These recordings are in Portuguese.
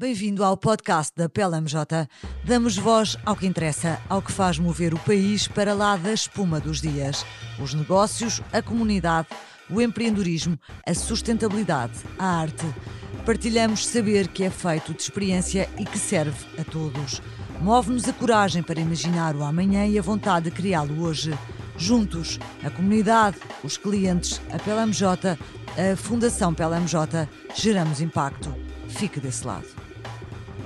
Bem-vindo ao podcast da PLMJ. Damos voz ao que interessa, ao que faz mover o país para lá da espuma dos dias. Os negócios, a comunidade, o empreendedorismo, a sustentabilidade, a arte. Partilhamos saber que é feito de experiência e que serve a todos. Move-nos a coragem para imaginar o amanhã e a vontade de criá-lo hoje. Juntos, a comunidade, os clientes, a PLMJ, a Fundação PLMJ, geramos impacto. Fique desse lado.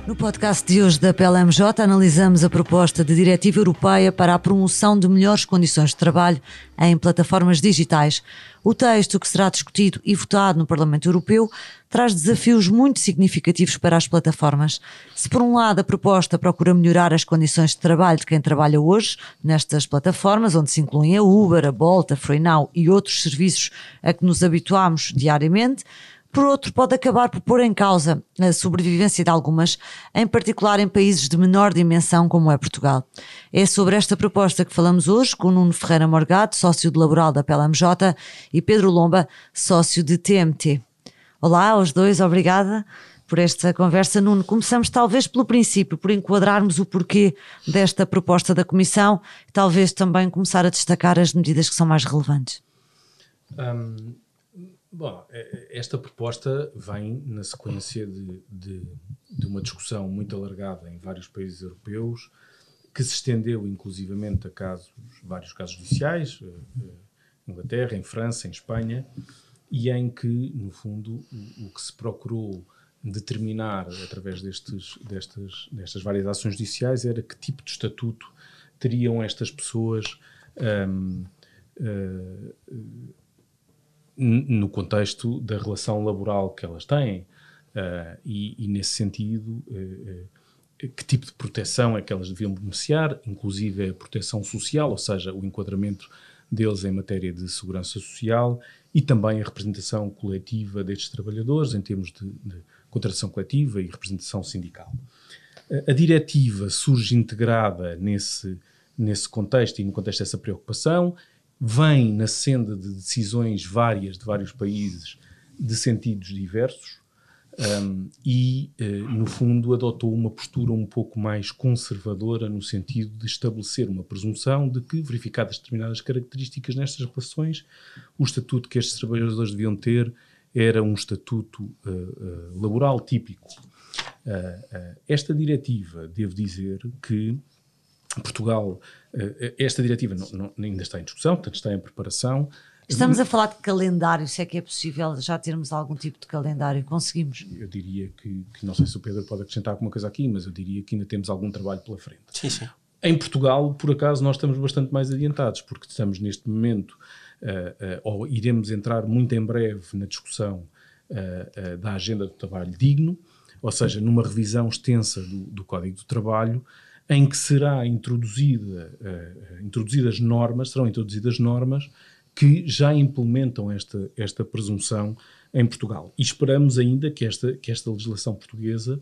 No podcast de hoje da PLMJ analisamos a proposta de diretiva europeia para a promoção de melhores condições de trabalho em plataformas digitais. O texto que será discutido e votado no Parlamento Europeu traz desafios muito significativos para as plataformas. Se por um lado a proposta procura melhorar as condições de trabalho de quem trabalha hoje nestas plataformas, onde se incluem a Uber, a Bolt, a FreeNow e outros serviços a que nos habituamos diariamente, por outro, pode acabar por pôr em causa a sobrevivência de algumas, em particular em países de menor dimensão como é Portugal. É sobre esta proposta que falamos hoje com Nuno Ferreira Morgado, sócio de laboral da PLMJ, e Pedro Lomba, sócio de TMT. Olá aos dois, obrigada por esta conversa. Nuno, começamos talvez pelo princípio, por enquadrarmos o porquê desta proposta da Comissão e talvez também começar a destacar as medidas que são mais relevantes. Um Bom, é, é, esta proposta vem na sequência de, de, de, uma discussão muito alargada em vários países europeus, que se estendeu inclusivamente a casos, vários casos judiciais, em eh, eh, Inglaterra, em França, em Espanha, e em que, no fundo, o, o que se procurou determinar através destes, destas, destas várias ações judiciais era que tipo de estatuto teriam estas pessoas. Um, uh, eh, no contexto da relação laboral que elas têm. Uh, e, e, nesse sentido, uh, uh, que tipo de proteção é que elas deviam beneficiar, inclusive a proteção social, ou seja, o enquadramento deles em matéria de segurança social e também a representação coletiva destes trabalhadores em termos de, de contratação coletiva e representação sindical. A diretiva surge integrada nesse, nesse contexto e no contexto dessa preocupação vem na senda de decisões várias de vários países de sentidos diversos um, e, uh, no fundo, adotou uma postura um pouco mais conservadora no sentido de estabelecer uma presunção de que, verificadas determinadas características nestas relações, o estatuto que estes trabalhadores deviam ter era um estatuto uh, uh, laboral típico. esta diretiva, devo dizer que Portugal, eh, esta diretiva não, não, ainda está em discussão, portanto está em preparação. Estamos a falar de calendário, se é que é possível já termos algum tipo de calendário, conseguimos? Eu diria que, que, não sei se o Pedro pode acrescentar alguma coisa aqui, mas eu diria que ainda temos algum trabalho pela frente. Sim, sim. Em Portugal, por acaso, nós estamos bastante mais adiantados, porque estamos neste momento, uh, uh, ou iremos entrar muito em breve na discussão uh, da agenda do trabalho digno, ou seja, numa revisão extensa do, do Código do Trabalho, em que será introduzida, uh, introduzidas normas, serão introduzidas normas que já implementam esta, esta presunção em Portugal. E esperamos ainda que esta, que esta legislação portuguesa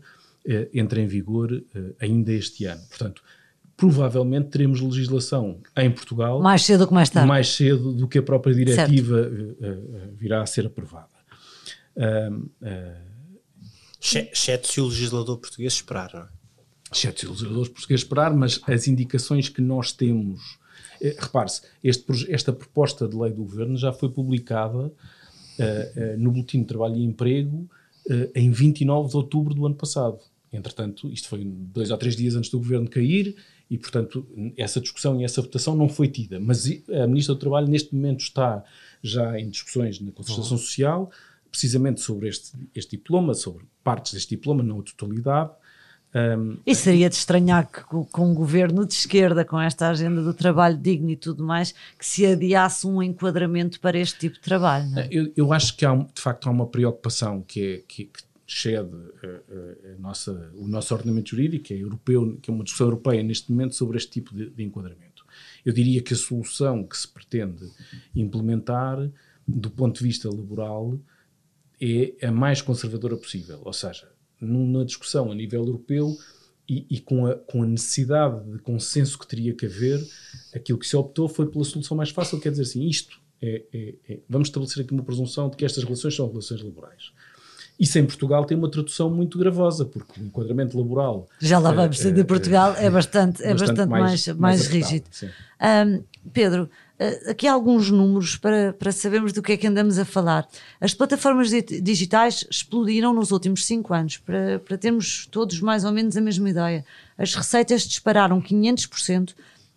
uh, entre em vigor uh, ainda este ano. Portanto, provavelmente teremos legislação em Portugal mais cedo que mais tarde. Mais cedo do que a própria diretiva virá a ser aprovada. Uh, Exceto se o legislador português esperar, não é? Exceto os legisladores portugueses esperar, mas as indicações que nós temos. Eh, repare-se, esta proposta de lei do governo já foi publicada uh, uh, no Boletim de Trabalho e Emprego uh, em 29 de outubro do ano passado. Entretanto, isto foi dois ou três dias antes do governo cair e, portanto, essa discussão e essa votação não foi tida. Mas a Ministra do Trabalho, neste momento, está já em discussões na Concertação uhum. Social, precisamente sobre este, este diploma, sobre partes deste diploma, não a totalidade. Um, e seria de estranhar que com um governo de esquerda, com esta agenda do trabalho digno e tudo mais, que se adiasse um enquadramento para este tipo de trabalho. É? Eu, eu, acho que há, de facto há uma preocupação que, é, que, que excede a, a, a nossa, o nosso ordenamento jurídico, que é europeu, que é uma discussão europeia neste momento sobre este tipo de, de enquadramento. Eu diria que a solução que se pretende implementar, do ponto de vista laboral, é a mais conservadora possível. Ou seja, numa discussão a nível europeu e, e, com, a, com a necessidade de consenso que teria que haver, aquilo que se optou foi pela solução mais fácil, quer dizer assim, isto é, é, é, vamos estabelecer aqui uma presunção de que estas relações são relações laborais. Isso em Portugal tem uma tradução muito gravosa, porque o enquadramento laboral. Já lá vamos, de Portugal é bastante, é bastante, mais, mais, mais rígido. Um, Pedro, aqui há alguns números para, para sabermos do que é que andamos a falar. As plataformas digitais explodiram nos últimos cinco anos, para, para termos todos mais ou menos a mesma ideia. As receitas dispararam 500%,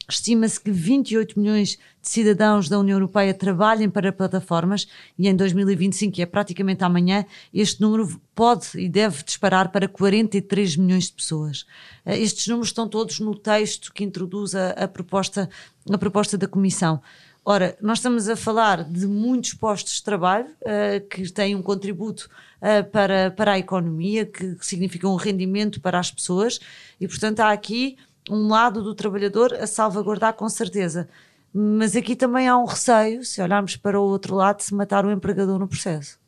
Estima-se que 28 milhões de cidadãos da União Europeia trabalhem para plataformas e em 2025, que é praticamente amanhã, este número pode e deve disparar para 43 milhões de pessoas. Eh, estes números estão todos no texto que introduz a, a proposta, a proposta da Comissão. Ora, nós estamos a falar de muitos postos de trabalho uh, que têm um contributo uh, para, para a economia, que, que significam um rendimento para as pessoas, e portanto há aqui um lado do trabalhador a salvaguardar com certeza. Mas aqui também há um receio, se olharmos para o outro lado, de se matar o empregador no processo.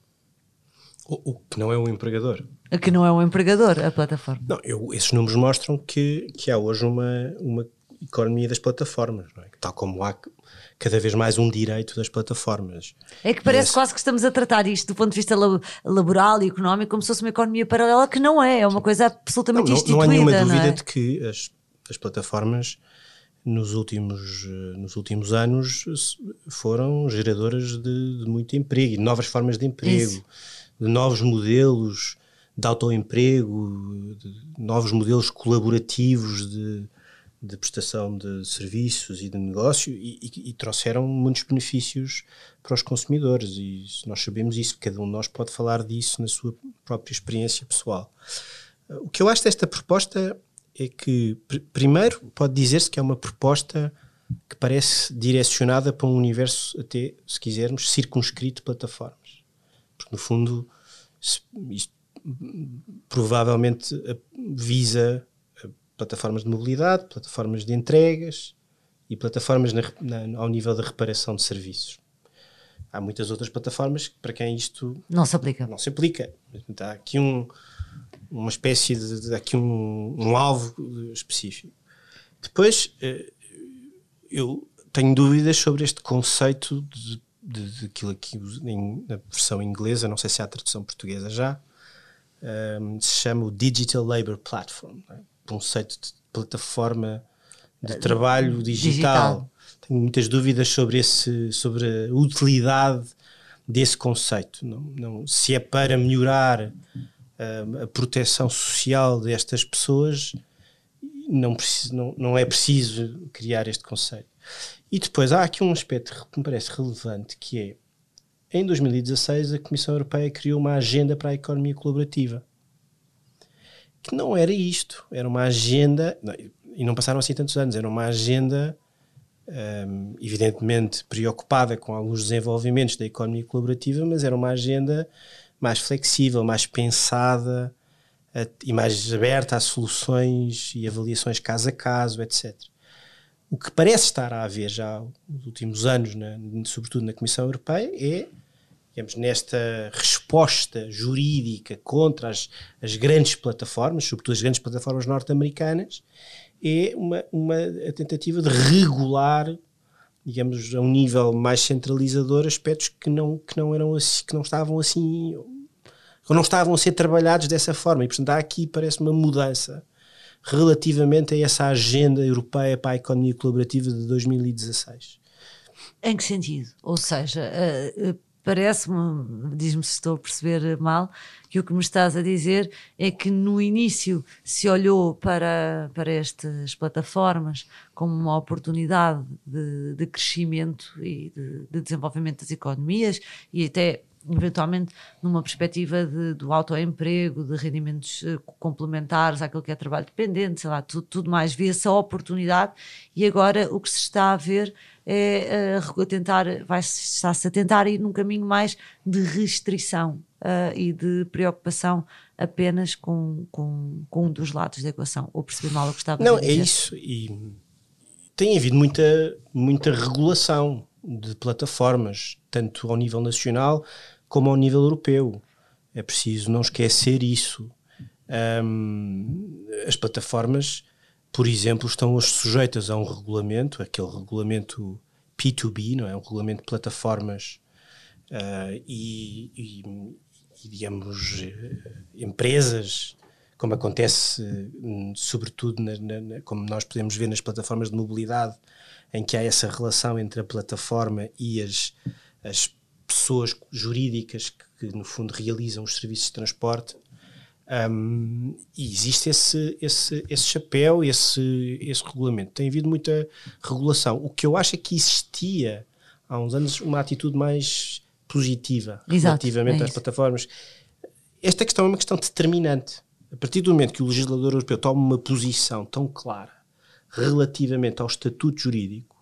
O, o que não é o empregador. A que não é o empregador, a plataforma. Não, eu, esses números mostram que, que há hoje uma, uma economia das plataformas, é? tal como há cada vez mais um direito das plataformas. É que parece quase que estamos a tratar isto do ponto de vista laboral e económico como se fosse uma economia paralela, que não é, é uma coisa absolutamente não, não, instituída. Não há nenhuma é? dúvida de que as as plataformas nos últimos, nos últimos anos foram geradoras de, de muito emprego e novas formas de emprego, Isso. de novos modelos de autoemprego, de novos modelos colaborativos de, de prestação de serviços e de negócio e, e, e, trouxeram muitos benefícios para os consumidores e nós sabemos isso, cada um de nós pode falar disso na sua própria experiência pessoal. O que eu acho desta proposta é que, pr primeiro, pode dizer-se que é uma proposta que parece direcionada para um universo, até, se quisermos, circunscrito de plataformas. Porque, no fundo, se, isto provavelmente visa plataformas de mobilidade, plataformas de entregas e plataformas na, na, ao nível da reparação de serviços. Há muitas outras plataformas para quem isto não se aplica. Não se aplica. Há aqui um, uma espécie de, de aqui um, um, alvo específico. Depois, eh, eu tenho dúvidas sobre este conceito de, de, de aquilo aqui em, na versão inglesa, não sei se há tradução portuguesa já, um, ehm, se chama o Digital Labor Platform, é? Conceito de plataforma de eh, trabalho digital. digital. Tenho muitas dúvidas sobre, esse, sobre a utilidade desse conceito. Não, não, se é para melhorar a proteção social destas pessoas, não, preciso, não, não é preciso criar este conceito. E depois há aqui um aspecto que me parece relevante, que é, em 2016 a Comissão Europeia criou uma agenda para a economia colaborativa, que não era isto, era uma agenda, e não passaram assim tantos anos, era uma agenda um, evidentemente preocupada com alguns desenvolvimentos da economia colaborativa, mas era uma agenda mais flexível, mais pensada a, e mais aberta a soluções e avaliações caso a caso, etc. O que parece estar a haver já nos últimos anos, sobretudo na Comissão Europeia, é digamos, nesta resposta jurídica contra as, as grandes plataformas, sobretudo as grandes plataformas norte-americanas, é uma, uma tentativa de regular digamos, a um nível mais centralizador, aspectos que não, que não eram assim, que não estavam assim, que não estavam a ser trabalhados dessa forma. E, portanto, há aqui, parece uma mudança relativamente a essa agenda europeia para a economia colaborativa de 2016. Em que sentido? Ou seja, uh, uh, parece-me, diz-me se estou a perceber mal, que o que me estás a dizer é que no início se olhou para, para estas plataformas como uma oportunidade de, de crescimento e de, de, desenvolvimento das economias e até eventualmente numa perspectiva de, do autoemprego, de rendimentos eh, complementares àquilo que é trabalho dependente, sei lá, tudo, tudo mais, via-se a oportunidade e agora o que se está a ver é uh, tentar, vai-se está-se a tentar ir num caminho mais de restrição uh, e de preocupação apenas com, com, com, um dos lados da equação. Ou percebi mal o que estava Não, a dizer? Não, é isso. E tem havido muita, muita regulação de plataformas, tanto ao nível nacional como ao nível europeu. É preciso não esquecer isso. Um, as plataformas, por exemplo, estão sujeitas a um regulamento, aquele regulamento P2B, não é? Um regulamento de plataformas uh, e, e, e digamos, empresas, como acontece sobretudo, na, na, como nós podemos ver nas plataformas de mobilidade, em que há essa relação entre a plataforma e as, as pessoas jurídicas que, que, no fundo, realizam os serviços de transporte. Um, e existe esse, esse, esse chapéu, esse, esse regulamento. Tem havido muita regulação. O que eu acho é que existia há uns anos uma atitude mais positiva Exato, relativamente é às plataformas. Esta questão é uma questão determinante. A partir do momento que o legislador europeu toma uma posição tão clara relativamente ao estatuto jurídico,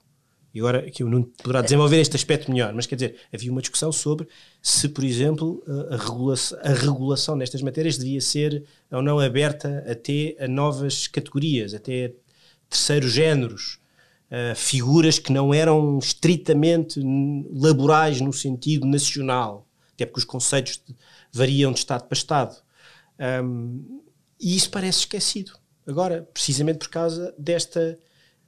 e agora que o Nuno poderá desenvolver este aspecto melhor, mas quer dizer, havia uma discussão sobre se, por exemplo, a regulação, a regulação nestas matérias devia ser ou não aberta até a novas categorias, até a terceiros géneros, figuras que não eram estritamente laborais no sentido nacional, até porque os conceitos variam de Estado para Estado. Um, e isso parece esquecido. Agora, precisamente por causa desta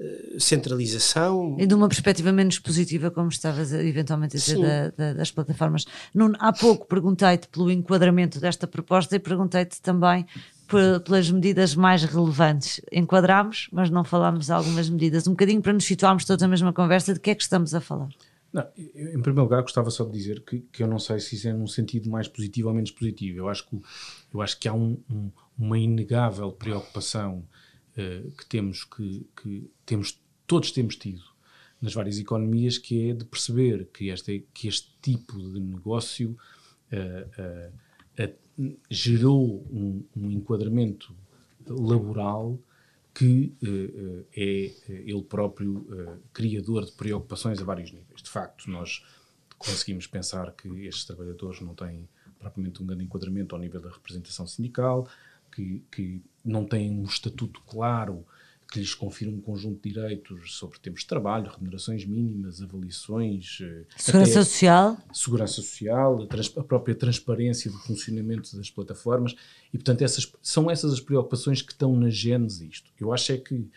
uh, centralização. E de uma perspectiva menos positiva, como estavas eventualmente a dizer, da, da, das plataformas. Nuno, há pouco perguntei-te pelo enquadramento desta proposta e perguntei-te também pelas medidas mais relevantes. Enquadrámos, mas não falámos de algumas medidas. Um bocadinho para nos situarmos todos na mesma conversa, de que é que estamos a falar? Não, eu, em primeiro lugar, gostava só de dizer que, que eu não sei se isso é num sentido mais positivo ou menos positivo. Eu acho que, eu acho que há um, um, uma inegável preocupação uh, que temos que, que, temos todos temos tido nas várias economias, que é de perceber que este, que este tipo de negócio uh, uh, gerou um, um, enquadramento laboral que é ele próprio criador de preocupações a vários níveis. De facto, nós conseguimos pensar que estes trabalhadores não têm propriamente um grande enquadramento ao nível da representação sindical, que, que não têm um estatuto claro que lhes confira um conjunto de direitos sobre tempos de trabalho, remunerações mínimas, avaliações. Eh, segurança social. Segurança social, a, a, própria transparência do funcionamento das plataformas. E, portanto, essas, são essas as preocupações que estão na gênese disto. Eu acho é que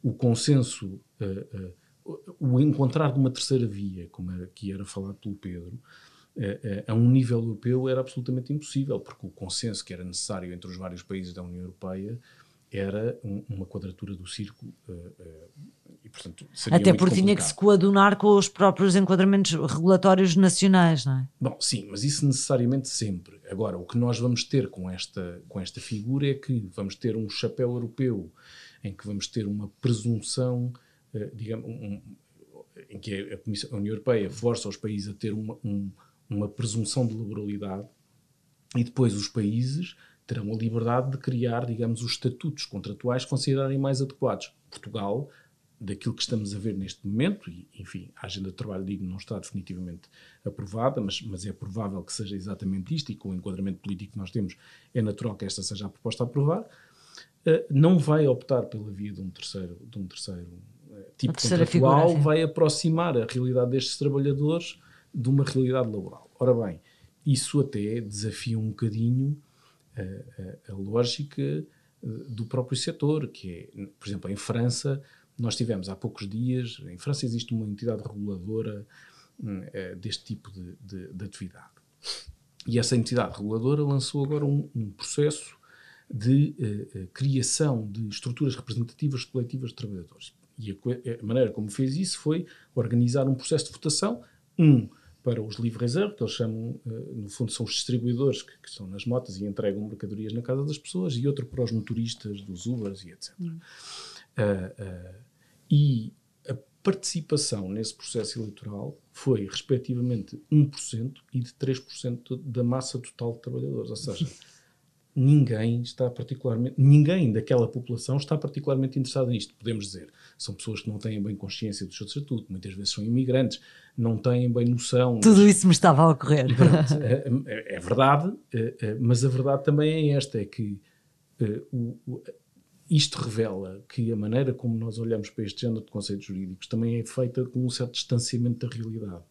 o consenso, uh, uh, o encontrar de uma terceira via, como era, que era falado pelo Pedro, a um nível europeu era absolutamente impossível, porque o consenso que era necessário entre os vários países da União Europeia era um, uma quadratura do círculo uh, uh, e, portanto, Até porque tinha que se coadunar com os próprios enquadramentos regulatórios nacionais, não é? Bom, sim, mas isso necessariamente sempre. Agora, o que nós vamos ter com esta, com esta figura é que vamos ter um chapéu europeu em que vamos ter uma presunção, uh, digamos, um, em que a, Comissão, a União Europeia força os países a ter uma, um, uma presunção de liberalidade e depois os países terão a liberdade de criar, digamos, os estatutos contratuais que considerarem mais adequados. Portugal, daquilo que estamos a ver neste momento, e enfim, a agenda de trabalho digno não está definitivamente aprovada, mas, mas é provável que seja exatamente isto, e com o enquadramento político que nós temos, é natural que esta seja a proposta a aprovar, uh, não vai optar pela via de um terceiro, de um terceiro uh, tipo contratual, figura, vai aproximar a realidade destes trabalhadores de uma realidade laboral. Ora bem, isso até desafia um bocadinho a, a, a lógica eh, do próprio setor, que é, por exemplo, em França, nós tivemos há poucos dias, em França existe uma entidade reguladora uh, deste tipo de, de, de, atividade. E essa entidade reguladora lançou agora um, um processo de uh, criação de estruturas representativas coletivas de trabalhadores. E a, a, maneira como fez isso foi organizar um processo de votação, um para os livres-heures, que eles chamam, eh, no fundo, são os distribuidores que, que, estão nas motas e entregam mercadorias na casa das pessoas, e outro para os motoristas dos Ubers e etc. Uh, uh, e a participação nesse processo eleitoral foi, respectivamente, 1% e de 3% da massa total de trabalhadores. Ou seja, ninguém está particularmente, ninguém daquela população está particularmente interessado nisto, podemos dizer. São pessoas que não têm bem consciência do seu estatuto, muitas vezes são imigrantes, não têm bem noção. Tudo mas... isso me estava a ocorrer. é, é, é, verdade, é, mas a verdade também é esta, é que isto revela que a maneira como nós olhamos para este género de conceitos jurídicos também é feita com um certo distanciamento da realidade.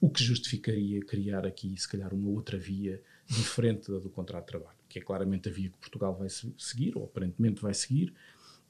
O que justificaria criar aqui, se calhar, uma outra via diferente da do contrato de trabalho, que é claramente a via que Portugal vai seguir, ou aparentemente vai seguir,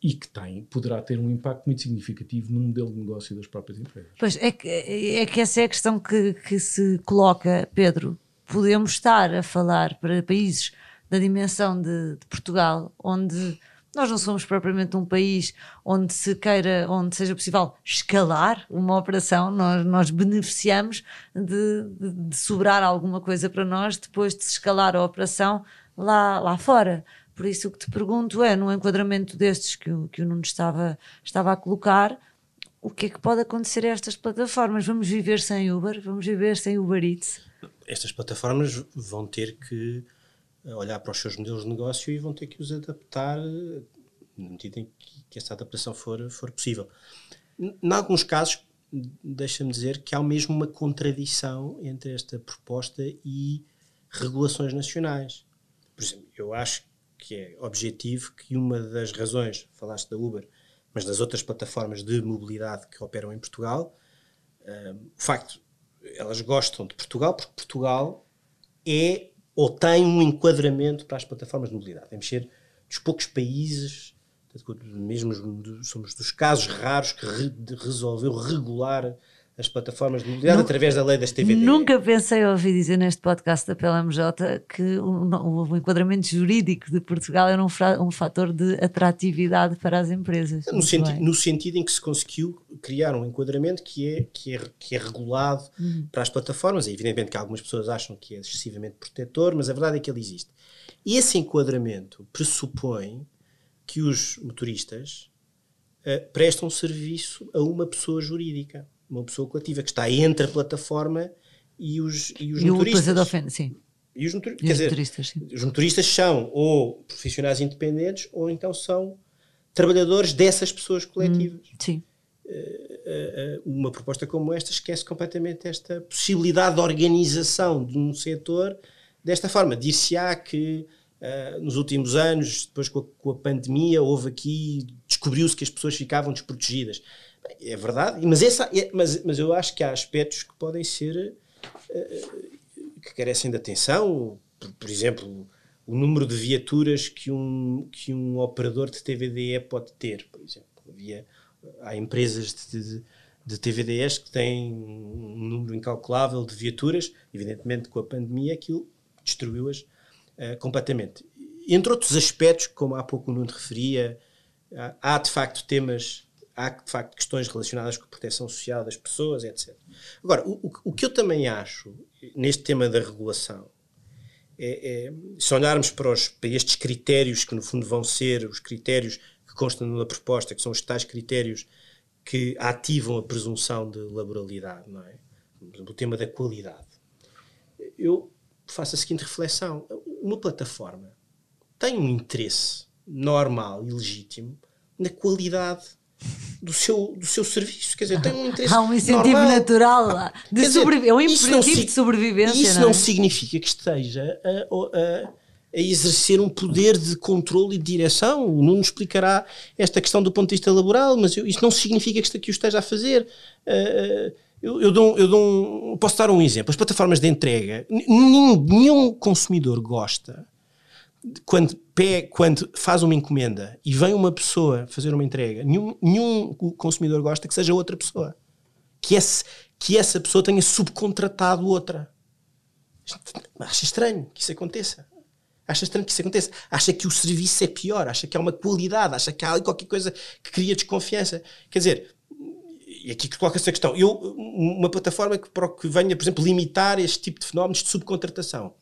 e que tem, poderá ter um impacto muito significativo no modelo de negócio das próprias empresas. Pois, é que, é que essa é a questão que, que se coloca, Pedro. podemos estar a falar para países da dimensão de, de Portugal, onde nós não somos propriamente um país onde se queira, onde seja possível escalar uma operação, nós, nós beneficiamos de, de, de sobrar alguma coisa para nós depois de se escalar a operação lá, lá fora. Por isso o que te pergunto é, no enquadramento destes que o, que o Nuno estava, estava a colocar, o que é que pode acontecer a estas plataformas? Vamos viver sem Uber? Vamos viver sem Uber Eats? Estas plataformas vão ter que olhar para os seus modelos de negócio e vão ter que os adaptar na medida em que, que essa adaptação for, for possível. Em alguns casos, deixa-me dizer que há mesmo uma contradição entre esta proposta e regulações nacionais. Por exemplo, eu acho que é objetivo que uma das razões, falaste da Uber, mas das outras plataformas de mobilidade que operam em Portugal, um, o facto, elas gostam de Portugal porque Portugal é ou tem um enquadramento para as plataformas de mobilidade. Vamos ser dos poucos países, mesmo somos dos casos raros que re, resolveu regular as plataformas de mobilidade Nunca, através da lei das TVD. Nunca pensei ouvir dizer neste podcast da PLMJ que o, o enquadramento jurídico de Portugal era um, um fator de atratividade para as empresas. No, senti no, sentido em que se conseguiu criar um enquadramento que é, que é, que é regulado uhum. para as plataformas. É evidentemente que algumas pessoas acham que é excessivamente protetor, mas a verdade é que ele existe. E esse enquadramento pressupõe que os motoristas uh, prestam serviço a uma pessoa jurídica uma pessoa coletiva que está entre a plataforma e os, e os e motoristas. O sim. E os, motor... e os dizer, motoristas, sim. Os motoristas são ou profissionais independentes ou então são trabalhadores dessas pessoas coletivas. Hum, sim. Uh, uh, uma proposta como esta esquece completamente esta possibilidade de organização de um setor desta forma. Dir-se-á que uh, nos últimos anos, depois com a, com a pandemia, houve aqui, descobriu-se que as pessoas ficavam desprotegidas. É verdade, mas, essa, é, mas, mas eu acho que há aspectos que podem ser uh, que carecem de atenção. Por, por, exemplo, o número de viaturas que um, que um operador de TVDE pode ter, por exemplo. Havia, há empresas de, de, de TVDEs que têm um número incalculável de viaturas, evidentemente com a pandemia aquilo destruiu-as uh, completamente. Entre outros aspectos, como há pouco o Nuno referia, há de facto temas há de facto questões relacionadas com a proteção social das pessoas, etc. Agora, o, o que eu também acho neste tema da regulação é, é se olharmos para, os, para estes critérios que no fundo vão ser os critérios que constam na proposta, que são os tais critérios que ativam a presunção de laboralidade, não é? O tema da qualidade. Eu faço a seguinte reflexão: uma plataforma tem um interesse normal e legítimo na qualidade do seu, do seu serviço. Quer dizer, tem um interesse. Há um incentivo normal. natural. De sobreviver. É um imperativo de sobrevivência. Isso não, não, é? significa que esteja a, a, a, exercer um poder de controle e de direção. O Nuno explicará esta questão do ponto de vista laboral, mas eu, isso não significa que, que o esteja a fazer. Uh, eu, eu, dou, eu dou um, posso dar um exemplo. As plataformas de entrega, nenhum, nenhum consumidor gosta quando, quando faz uma encomenda e vem uma pessoa fazer uma entrega, nenhum, nenhum consumidor gosta que seja outra pessoa. Que, esse, que essa pessoa tenha subcontratado outra. Acha estranho que isso aconteça. Acha estranho que isso aconteça. Acha que o serviço é pior. Acha que há uma qualidade. Acha que há qualquer coisa que cria desconfiança. Quer dizer, e aqui que coloca essa questão. Eu, uma plataforma que, que venha, por exemplo, limitar este tipo de fenómenos de subcontratação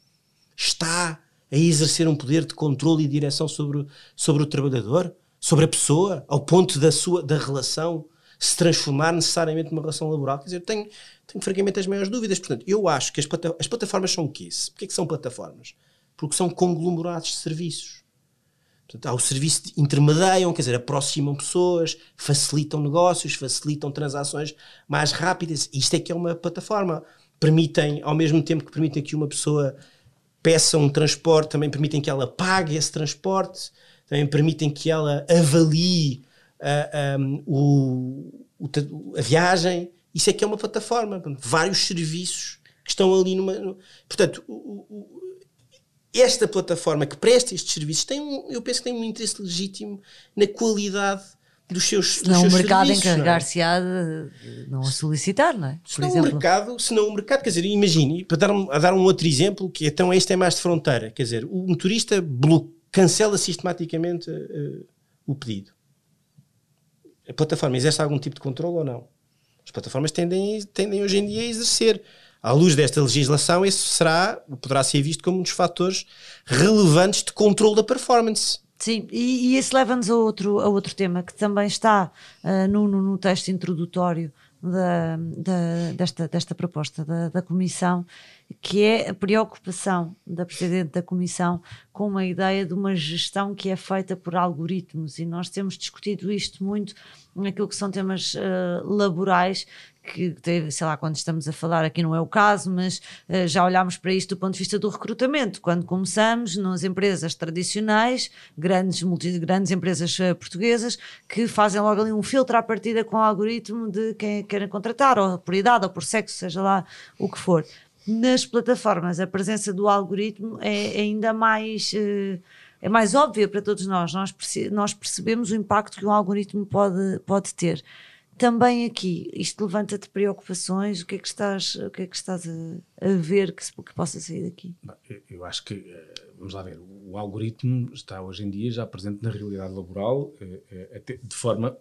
está a exercer um poder de controle e direção sobre, sobre o trabalhador, sobre a pessoa, ao ponto da sua da relação se transformar necessariamente numa relação laboral. Quer dizer, tenho, tenho francamente as maiores dúvidas. Portanto, eu acho que as, plata as plataformas são o quê? Porquê que são plataformas? Porque são conglomerados de serviços. Portanto, há o serviço de intermediam, quer dizer, aproximam pessoas, facilitam negócios, facilitam transações mais rápidas. Isto é que é uma plataforma. Permitem, ao mesmo tempo que permitem que uma pessoa peça um transporte, também permitem que ela pague esse transporte, também permitem que ela avalie uh, um, o, o, a viagem. Isso é que é uma plataforma, vários serviços que estão ali numa. Portanto, o, esta plataforma que presta estes serviços tem um, eu penso que tem um interesse legítimo na qualidade dos seus, dos Não, seus o mercado não é? encarregar-se-á de não a solicitar, não é? Se Por não o exemplo. mercado, se não o mercado, quer dizer, imagine, para dar um, a dar um outro exemplo, que então este é mais de fronteira, quer dizer, o motorista blo- cancela sistematicamente eh, o pedido. A plataforma exerce algum tipo de controle ou não? As plataformas tendem, tendem hoje em dia a exercer. À luz desta legislação, esse será, poderá ser visto como um dos fatores relevantes de controle da performance. Sim, e, e isso leva-nos a outro, a outro tema que também está ah, no, no, texto introdutório da, da- desta, desta proposta da, da Comissão, que é a preocupação da Presidente da Comissão com uma ideia de uma gestão que é feita por algoritmos. E nós temos discutido isto muito naquilo que são temas ah, laborais que sei lá, quando estamos a falar aqui não é o caso, mas eh, já olhámos para isto do ponto de vista do recrutamento. Quando começamos nas empresas tradicionais, grandes, multi, grandes empresas eh, portuguesas, que fazem logo ali um filtro à partida com o algoritmo de quem querem contratar, ou por idade, ou por sexo, seja lá o que for. Nas plataformas, a presença do algoritmo é ainda mais. eh, é mais óbvia para todos nós. Nós, nós percebemos o impacto que um algoritmo pode, pode ter também aqui, isto levanta-te preocupações, o que é que estás, o que é que estás a, a ver que, se- que possa sair daqui? Eu- Eu acho que, eh, vamos lá ver, o algoritmo está hoje em dia já presente na realidade laboral, eh, eh, de forma,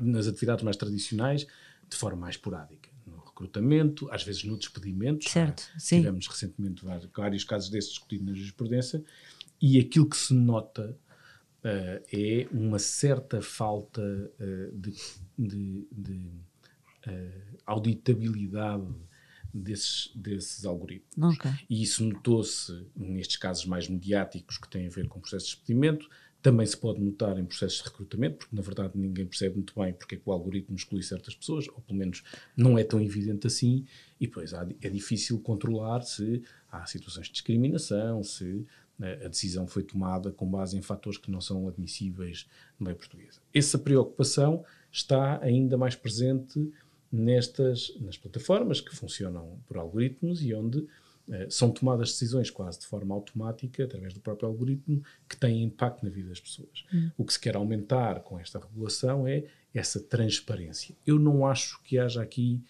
nas atividades mais tradicionais, de forma mais esporádica. No recrutamento, às vezes no despedimento. Certo, é? sim. Tivemos recentemente vários, vários casos desses discutidos na jurisprudência, e aquilo que se nota eh, é uma certa falta eh, de, de- de, eh, auditabilidade desses, desses algoritmos. Ok. E isso notou-se nestes casos mais mediáticos que têm a ver com processos de despedimento. Também se pode notar em processos de recrutamento, porque na verdade ninguém percebe muito bem porque é que o algoritmo exclui certas pessoas, ou pelo menos não é tão evidente assim. E depois é difícil controlar se há situações de discriminação, se a decisão foi tomada com base em fatores que não são admissíveis na lei portuguesa. Essa preocupação está ainda mais presente nestas nas plataformas que funcionam por algoritmos e onde eh, são tomadas decisões quase de forma automática através do próprio algoritmo que têm impacto na vida das pessoas. O que se quer aumentar com esta regulação é essa transparência. Eu não acho que haja aqui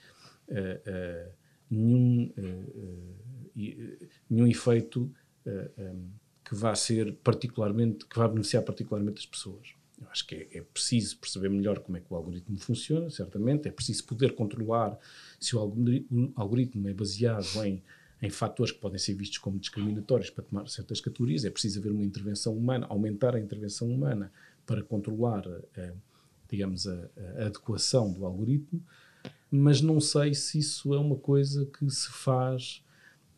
eh, eh, nenhum, nenhum efeito eh, em, que vá ser particularmente, que vá beneficiar particularmente as pessoas. Eu acho que é, é preciso perceber melhor como é que o algoritmo funciona, certamente. É preciso poder controlar se o algoritmo é baseado em, em fatores que podem ser vistos como discriminatórios para tomar certas categorias. É preciso haver uma intervenção humana, aumentar a intervenção humana para controlar, eh, digamos, a, a adequação do algoritmo. Mas não sei se isso é uma coisa que se faz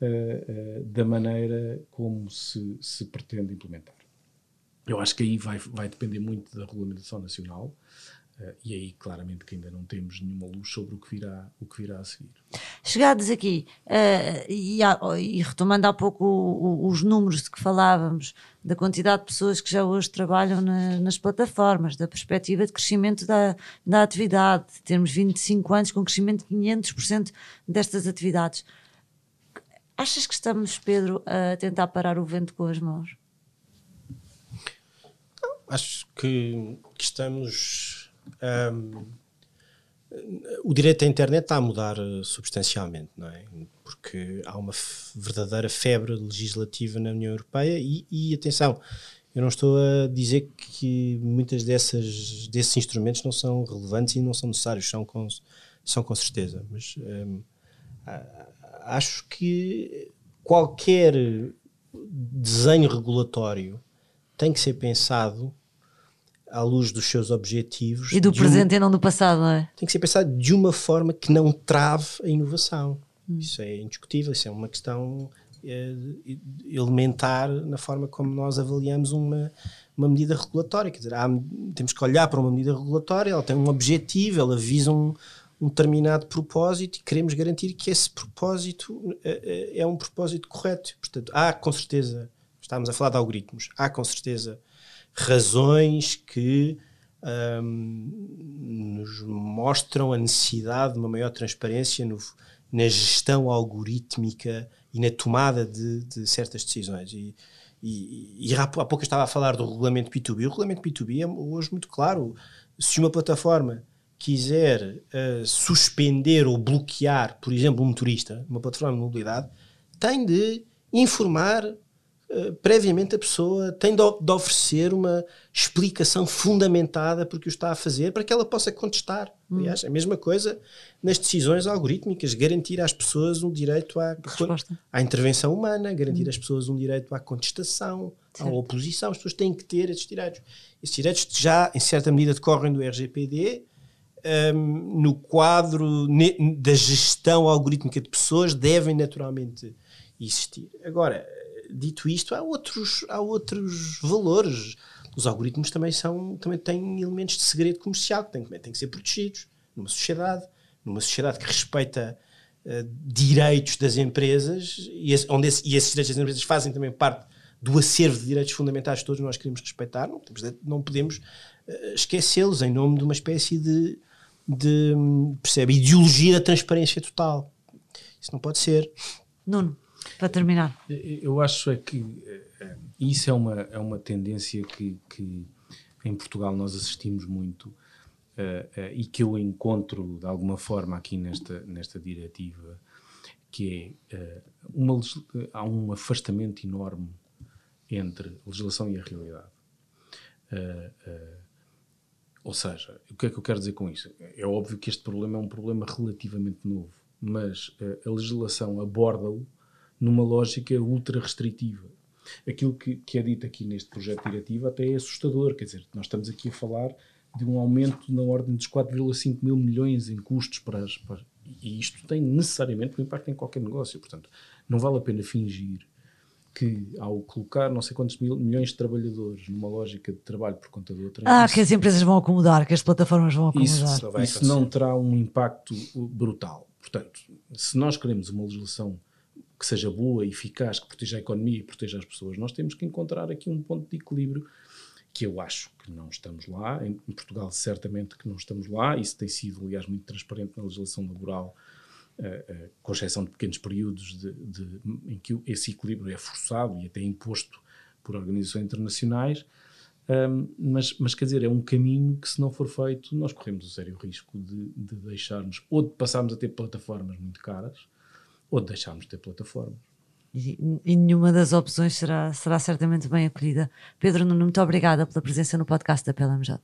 eh, eh, da maneira como se, se pretende implementar. Eu acho que aí vai, vai depender muito da regulamentação nacional eh, e aí claramente que ainda não temos nenhuma luz sobre o que virá, o que virá a seguir. Chegados aqui, eh, e, e retomando há pouco o- o- os números de que falávamos, da quantidade de pessoas que já hoje trabalham na- nas plataformas, da perspectiva de crescimento da, da atividade, de termos 25 anos com crescimento de 500% destas atividades. Achas que estamos, Pedro, a tentar parar o vento com as mãos? Acho que, que estamos. ahm, o direito à internet está a mudar substancialmente, não é? Porque há uma verdadeira febre legislativa na União Europeia e, e atenção, eu não estou a dizer que muitas dessas desses instrumentos não são relevantes e não são necessários, são com, são com certeza, mas a- acho que qualquer desenho regulatório tem que ser pensado à luz dos seus objetivos E do de um- presente e não do passado, não é? tem que ser pensado de uma forma que não trave a inovação. Isso é indiscutível, isso é uma questão eh, elementar na forma como nós avaliamos uma, uma medida regulatória. Quer dizer, há- temos que olhar para uma medida regulatória, ela tem um objetivo, ela visa um, um determinado propósito e queremos garantir que esse propósito eh, eh, é um propósito correto. Portanto, há com certeza, estamos a falar de algoritmos, há com certeza razões que hum, nos mostram a necessidade de uma maior transparência no- na gestão algorítmica e na tomada de, de certas decisões. E, e, e há pouco eu estava a falar do regulamento B2B. O regulamento B2B é hoje muito claro. se uma plataforma quiser uh, suspender ou bloquear, por exemplo, um motorista, uma plataforma de mobilidade, tem de informar uh, previamente a pessoa, tem de, de, oferecer uma explicação fundamentada porque o está a fazer para que ela possa contestar. Hum. Aliás, a mesma coisa nas decisões algorítmicas, garantir às pessoas um direito à, à intervenção humana, garantir hum. às pessoas um direito à contestação, certo. à oposição. As pessoas têm que ter esses direitos. Esses direitos já, em certa medida, decorrem do RGPD, um, no quadro da gestão algorítmica de pessoas devem naturalmente existir. Agora, dito isto, há outros, há outros valores. Os algoritmos também, são, também têm elementos de segredo comercial que têm, têm que ser protegidos numa sociedade, numa sociedade que respeita uh, direitos das empresas e, esse, onde esse, e esses direitos das empresas fazem também parte do acervo de direitos fundamentais que todos nós queremos respeitar. Não, não podemos uh, esquecê-los em nome de uma espécie de de percebe, ideologia da transparência total. Isso não pode ser. Nuno, para terminar. Eu acho é que é, isso é uma, é uma tendência que, que em Portugal nós assistimos muito uh, uh, e que eu encontro de alguma forma aqui nesta, nesta diretiva, que é uh, uma, há um afastamento enorme entre a legislação e a realidade. Ou seja, o que é que eu quero dizer com isso? É óbvio que este problema é um problema relativamente novo, mas eh, a legislação aborda-o numa lógica ultra restritiva. Aquilo que, que é dito aqui neste projeto diretivo até é assustador, quer dizer, nós estamos aqui a falar de um aumento na ordem dos 4,5 mil milhões em custos para as. Para, e isto tem necessariamente um impacto em qualquer negócio. Portanto, não vale a pena fingir que ao colocar não sei quantos mil, milhões de trabalhadores numa lógica de trabalho por conta de outra. Ah, isso, que as empresas vão acomodar, que as plataformas vão acomodar. Isso, não, isso não terá um impacto brutal. Portanto, se nós queremos uma legislação que seja boa, eficaz, que proteja a economia e proteja as pessoas, nós temos que encontrar aqui um ponto de equilíbrio que eu acho que não estamos lá. Em Portugal, certamente que não estamos lá. Isso tem sido, aliás, muito transparente na legislação laboral uh, com exceção de pequenos períodos de, de, em que esse equilíbrio é forçado e até imposto por organizações internacionais. Um, mas, mas, quer dizer, é um caminho que, se não for feito, nós corremos o sério risco de, de deixarmos, ou de passarmos a ter plataformas muito caras, ou de deixarmos de ter plataformas. E, e, nenhuma das opções será, será certamente bem acolhida. Pedro Nuno, muito obrigada pela presença no podcast da PLMJ.